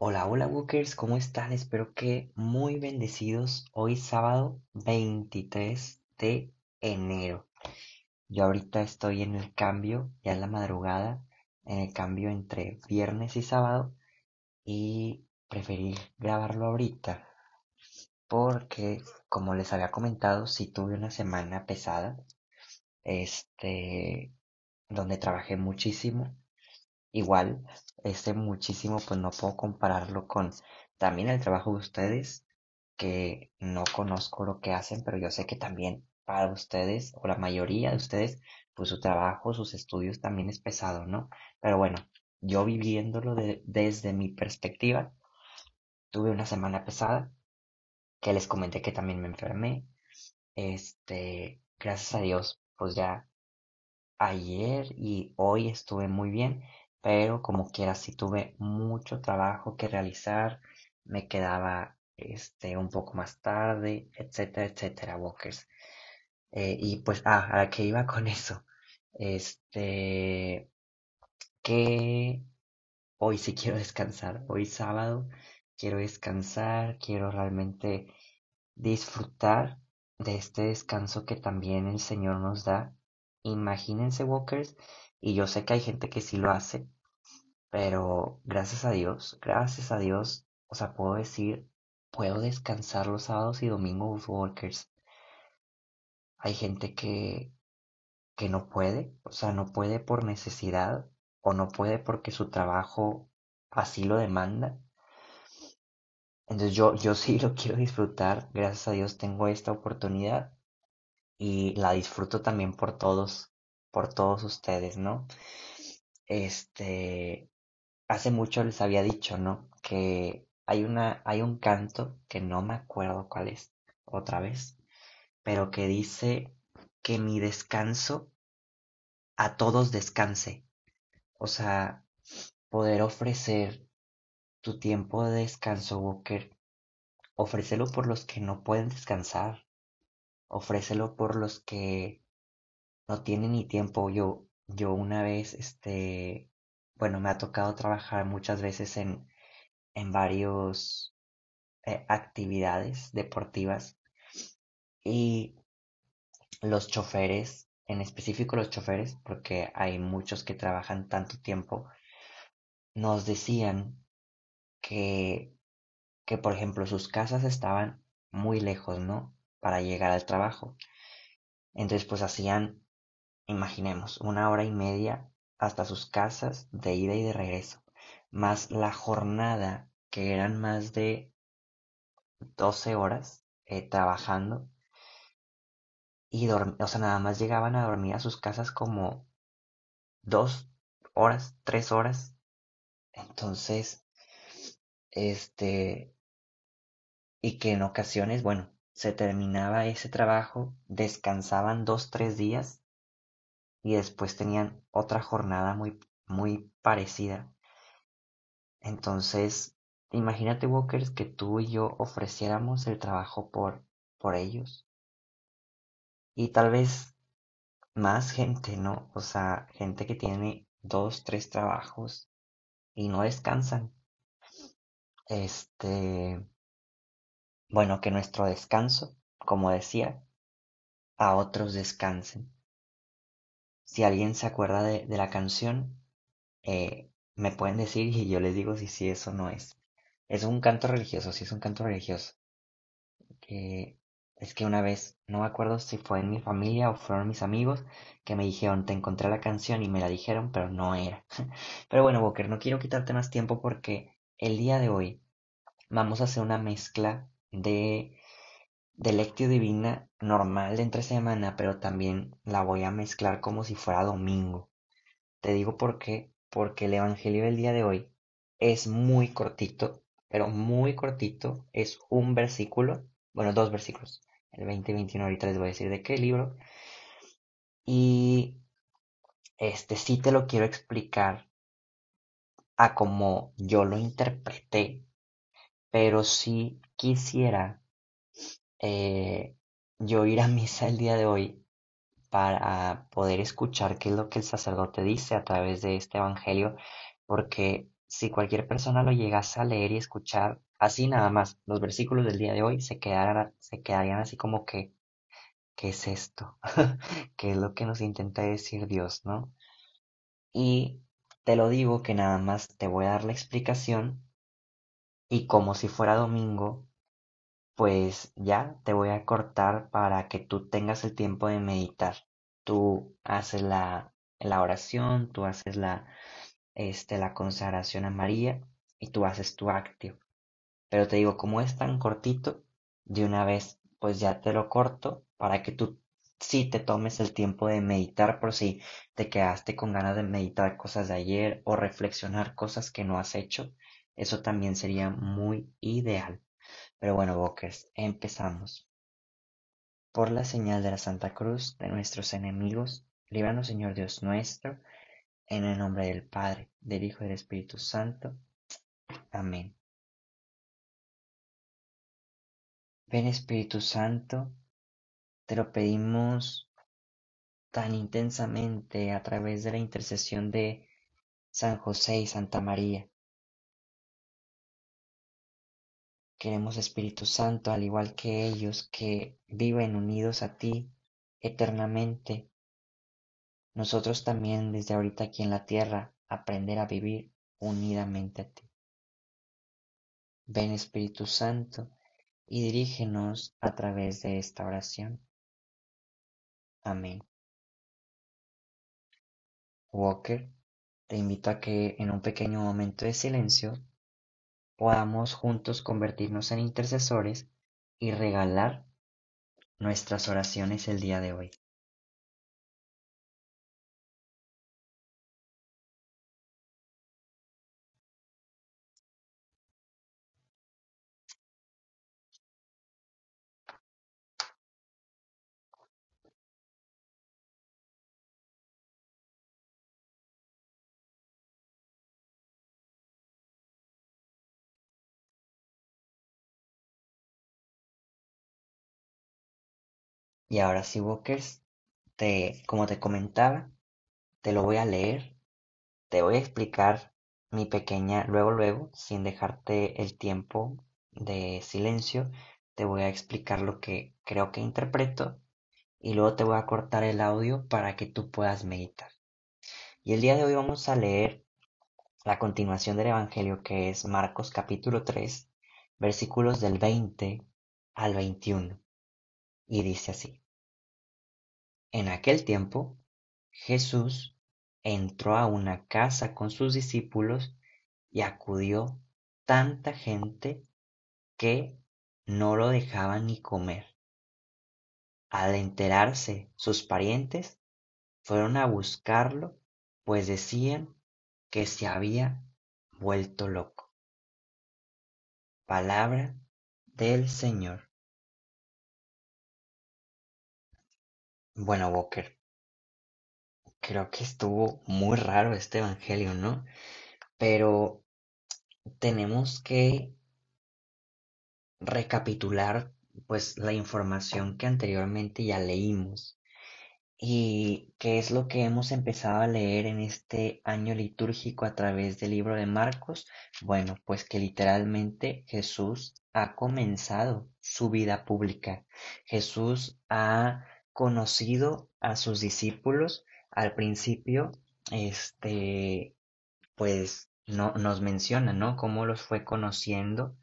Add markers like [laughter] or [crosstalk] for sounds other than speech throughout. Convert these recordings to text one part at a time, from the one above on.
Hola, hola Bookers, ¿cómo están? Espero que muy bendecidos. Hoy sábado 23 de enero. Yo ahorita estoy en el cambio, ya en la madrugada, en el cambio entre viernes y sábado y preferí grabarlo ahorita porque, como les había comentado, sí tuve una semana pesada, este, donde trabajé muchísimo Igual, este muchísimo, pues no puedo compararlo con también el trabajo de ustedes, que no conozco lo que hacen, pero yo sé que también para ustedes, o la mayoría de ustedes, pues su trabajo, sus estudios también es pesado, ¿no? Pero bueno, yo viviéndolo de- desde mi perspectiva, tuve una semana pesada, que les comenté que también me enfermé. Este, gracias a Dios, pues ya Ayer y hoy estuve muy bien, pero como quiera sí tuve mucho trabajo que realizar, me quedaba este un poco más tarde, etcétera, etcétera, Walkers. Eh, y pues, ah, a qué iba con [laughs] eso. Este, que hoy sí quiero descansar, hoy sábado quiero descansar, quiero realmente disfrutar de este descanso que también el Señor nos da. Imagínense, Walkers, y yo sé que hay gente que sí lo hace, pero gracias a Dios, gracias a Dios, o sea, puedo decir, puedo descansar los sábados y domingos, Walkers. Hay gente que, que no puede, o sea, no puede por necesidad o no puede porque su trabajo así lo demanda. Entonces yo, yo sí lo quiero disfrutar, gracias a Dios tengo esta oportunidad y la disfruto también por todos, por todos ustedes, ¿no? Este, hace mucho les había dicho, ¿no? Que hay una, hay un canto que no me acuerdo cuál es, otra vez, pero que dice que mi descanso a todos descanse. O sea, poder ofrecer tu tiempo de descanso, Walker, ofrécelo por los que no pueden descansar, ofrécelo por los que no tienen ni tiempo. Yo, yo una vez, este, bueno, me ha tocado trabajar muchas veces en, en varios eh, actividades deportivas y los choferes, en específico los choferes, porque hay muchos que trabajan tanto tiempo, nos decían que, que por ejemplo, sus casas estaban muy lejos, ¿no? Para llegar al trabajo. Entonces, pues hacían Imaginemos, una hora y media hasta sus casas de ida y de regreso, más la jornada, que eran más de 12 horas eh, trabajando, y o sea, nada más llegaban a dormir a sus casas como dos horas, tres horas. Entonces, este, y que en ocasiones, bueno, se terminaba ese trabajo, descansaban dos, tres días y después tenían otra jornada muy, muy parecida Entonces, imagínate, Walkers, que tú y yo ofreciéramos el trabajo por, por ellos. Y tal vez más gente, ¿no? O sea, gente que tiene dos, tres trabajos y no descansan. Este, bueno, que nuestro descanso, como decía, a otros descansen. Si alguien se acuerda de, la canción, eh, me pueden decir y yo les digo si sí eso no es. Es un canto religioso, sí es un canto religioso. que es que una vez, no me acuerdo si fue en mi familia o fueron mis amigos, que me dijeron, te encontré la canción y me la dijeron, pero no era. [laughs] Pero bueno, Walker, no quiero quitarte más tiempo porque el día de hoy vamos a hacer una mezcla de, de Lectio Divina normal de entre semana, pero también la voy a mezclar como si fuera domingo. Te digo por qué, porque el Evangelio del día de hoy es muy cortito, pero muy cortito, es un versículo, bueno, dos versículos, el 20 y 21 ahorita les voy a decir de qué libro, y este sí te lo quiero explicar a como yo lo interpreté, pero sí quisiera eh, yo ir a misa el día de hoy para poder escuchar qué es lo que el sacerdote dice a través de este evangelio, porque si cualquier persona lo llegase a leer y escuchar así nada más, los versículos del día de hoy se, se quedarían así como que, ¿qué es esto? [laughs] ¿Qué es lo que nos intenta decir Dios, no? Y te lo digo que nada más te voy a dar la explicación y como si fuera domingo, pues ya te voy a cortar para que tú tengas el tiempo de meditar. Tú haces la, la oración, tú haces la, este, la consagración a María y tú haces tu acto. Pero te digo, como es tan cortito, de una vez pues ya te lo corto para que tú sí te tomes el tiempo de meditar por si te quedaste con ganas de meditar cosas de ayer o reflexionar cosas que no has hecho. Eso también sería muy ideal. Pero bueno, Bokers, empezamos. Por la señal de la Santa Cruz de nuestros enemigos, líbranos Señor Dios nuestro, en el nombre del Padre, del Hijo y del Espíritu Santo. Amén. Ven Espíritu Santo, te lo pedimos tan intensamente a través de la intercesión de San José y Santa María. Queremos Espíritu Santo, al igual que ellos que viven unidos a ti eternamente, nosotros también desde ahorita aquí en la tierra aprender a vivir unidamente a ti. Ven Espíritu Santo y dirígenos a través de esta oración. Amén. Walker, te invito a que en un pequeño momento de silencio podamos juntos convertirnos en intercesores y regalar nuestras oraciones el día de hoy. Y ahora sí, Walkers, te, como te comentaba, te lo voy a leer, te voy a explicar mi pequeña, luego, luego, sin dejarte el tiempo de silencio, te voy a explicar lo que creo que interpreto y luego te voy a cortar el audio para que tú puedas meditar. Y el día de hoy vamos a leer la continuación del Evangelio que es Marcos capítulo 3, versículos del 20 al 21. Y dice así. En aquel tiempo, Jesús entró a una casa con sus discípulos y acudió tanta gente que no lo dejaban ni comer. Al enterarse sus parientes, fueron a buscarlo, pues decían que se había vuelto loco. Palabra del Señor. Bueno, Walker, creo que estuvo muy raro este Evangelio, ¿no? Pero tenemos que recapitular pues la información que anteriormente ya leímos y qué es lo que hemos empezado a leer en este año litúrgico a través del libro de Marcos. Bueno, pues que literalmente Jesús ha comenzado su vida pública. Jesús ha conocido a sus discípulos al principio, este, pues no, nos menciona, ¿no? Cómo los fue conociendo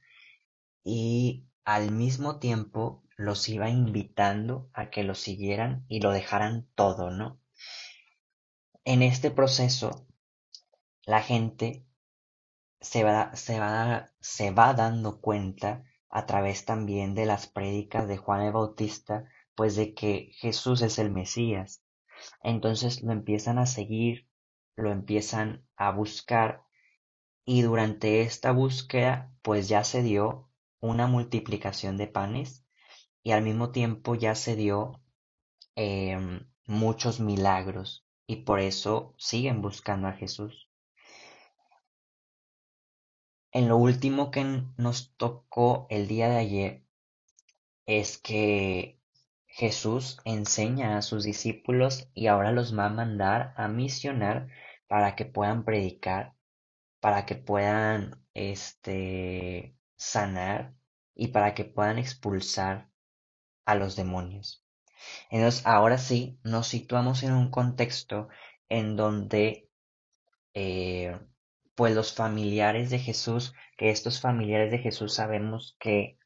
y al mismo tiempo los iba invitando a que lo siguieran y lo dejaran todo, ¿no? En este proceso, la gente se va, se va, se va dando cuenta a través también de las prédicas de Juan el Bautista, pues de que Jesús es el Mesías. Entonces lo empiezan a seguir, lo empiezan a buscar y durante esta búsqueda pues ya se dio una multiplicación de panes y al mismo tiempo ya se dio em, muchos milagros y por eso siguen buscando a Jesús. En lo último que nos tocó el día de ayer es que Jesús enseña a sus discípulos y ahora los va a mandar a misionar para que puedan predicar para que puedan este, sanar y para que puedan expulsar a los demonios. Entonces, ahora sí, nos situamos en un contexto en donde, eh, pues los familiares de Jesús, que estos familiares de Jesús sabemos que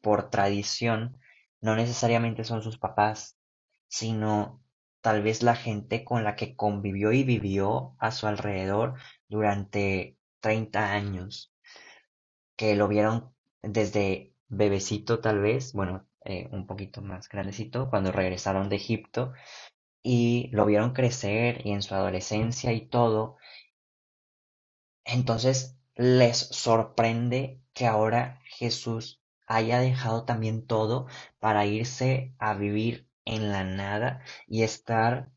por tradición no necesariamente son sus papás, sino tal vez la gente con la que convivió y vivió a su alrededor durante 30 años, que lo vieron desde bebecito tal vez, bueno, eh, un poquito más grandecito, cuando regresaron de Egipto y lo vieron crecer y en su adolescencia y todo. Entonces les sorprende que ahora Jesús haya dejado también todo para irse a vivir en la nada y estar,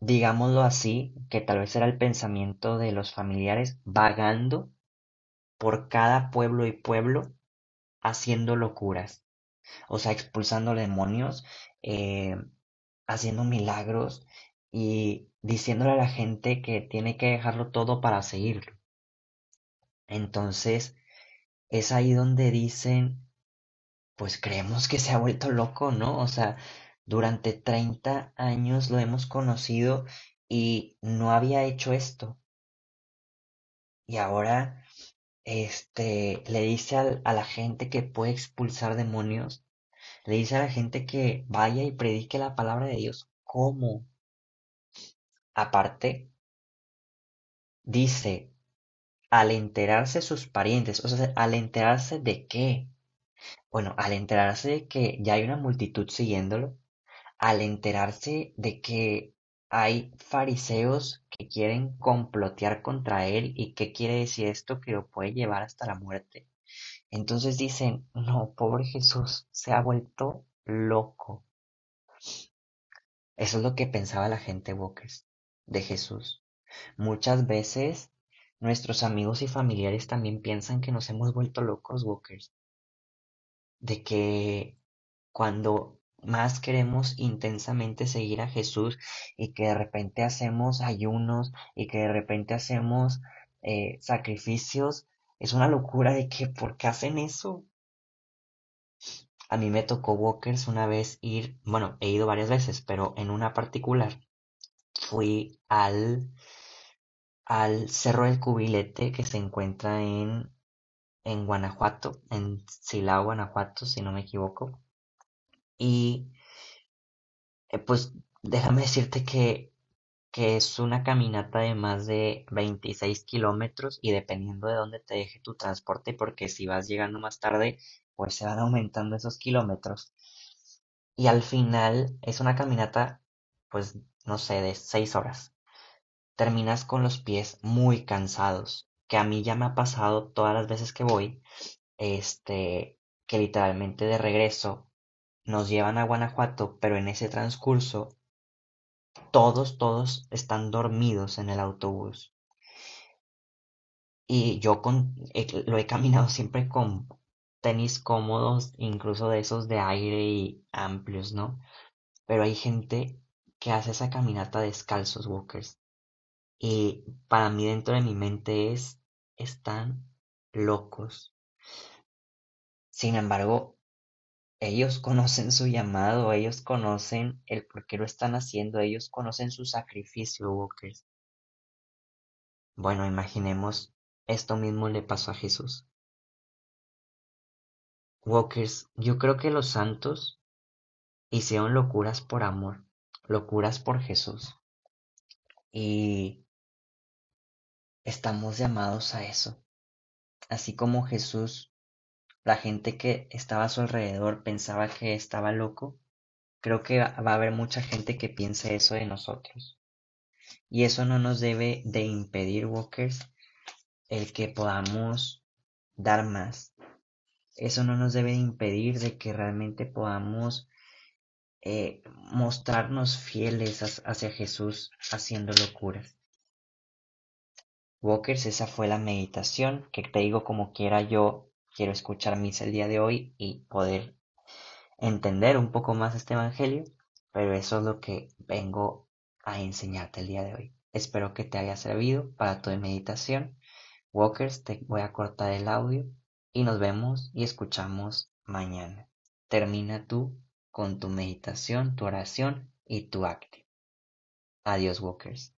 digámoslo así, que tal vez era el pensamiento de los familiares, vagando por cada pueblo y pueblo haciendo locuras o sea, expulsando demonios, eh, haciendo milagros y diciéndole a la gente que tiene que dejarlo todo para seguirlo. Entonces, es ahí donde dicen, pues creemos que se ha vuelto loco, ¿no? O sea, durante 30 años lo hemos conocido y no había hecho esto. Y ahora, este, le dice a la gente que puede expulsar demonios le dice a la gente que vaya y predique la palabra de Dios. ¿Cómo? Aparte, dice, al enterarse sus parientes, o sea, al enterarse de qué? Bueno, al enterarse de que ya hay una multitud siguiéndolo, al enterarse de que hay fariseos que quieren complotear contra él y qué quiere decir esto que lo puede llevar hasta la muerte. Entonces dicen, no, pobre Jesús, se ha vuelto loco. Eso es lo que pensaba la gente, Walkers, de Jesús. Muchas veces nuestros amigos y familiares también piensan que nos hemos vuelto locos, Walkers. De que cuando más queremos intensamente seguir a Jesús y que de repente hacemos ayunos y que de repente hacemos eh, sacrificios, es una locura de que, ¿por qué hacen eso? A mí me tocó Walkers una vez ir, bueno, he ido varias veces, pero en una particular fui al, al Cerro del Cubilete que se encuentra en, en Guanajuato, en Silao, Guanajuato, si no me equivoco. Y eh, pues déjame decirte que que es una caminata de más de 26 kilómetros y dependiendo de dónde te deje tu transporte, porque si vas llegando más tarde, pues se van aumentando esos kilómetros. Y al final es una caminata, pues no sé, de 6 horas. Terminas con los pies muy cansados, que a mí ya me ha pasado todas las veces que voy, este, que literalmente de regreso nos llevan a Guanajuato, pero en ese transcurso todos, todos están dormidos en el autobús. Y yo con, lo he caminado [laughs] siempre con tenis cómodos, incluso de esos de aire y amplios, ¿no? Pero hay gente que hace esa caminata descalzos, walkers. Y para mí dentro de mi mente es, están locos. Sin embargo, ellos conocen su llamado, ellos conocen el por qué lo están haciendo, ellos conocen su sacrificio, Walkers. Bueno, imaginemos, esto mismo le pasó a Jesús. Walkers, yo creo que los santos hicieron locuras por amor, locuras por Jesús. Y estamos llamados a eso. Así como Jesús la gente que estaba a su alrededor pensaba que estaba loco, creo que va a haber mucha gente que piense eso de nosotros. Y eso no nos debe de impedir, Walkers, el que podamos dar más. Eso no nos debe de impedir de que realmente podamos eh, mostrarnos fieles hacia Jesús haciendo locuras. Walkers, esa fue la meditación que te digo como quiera yo quiero escuchar misa el día de hoy y poder entender un poco más este Evangelio, pero eso es lo que vengo a enseñarte el día de hoy. Espero que te haya servido para tu meditación. Walkers, te voy a cortar el audio y nos vemos y escuchamos mañana. Termina tú con tu meditación, tu oración y tu acto. Adiós, Walkers.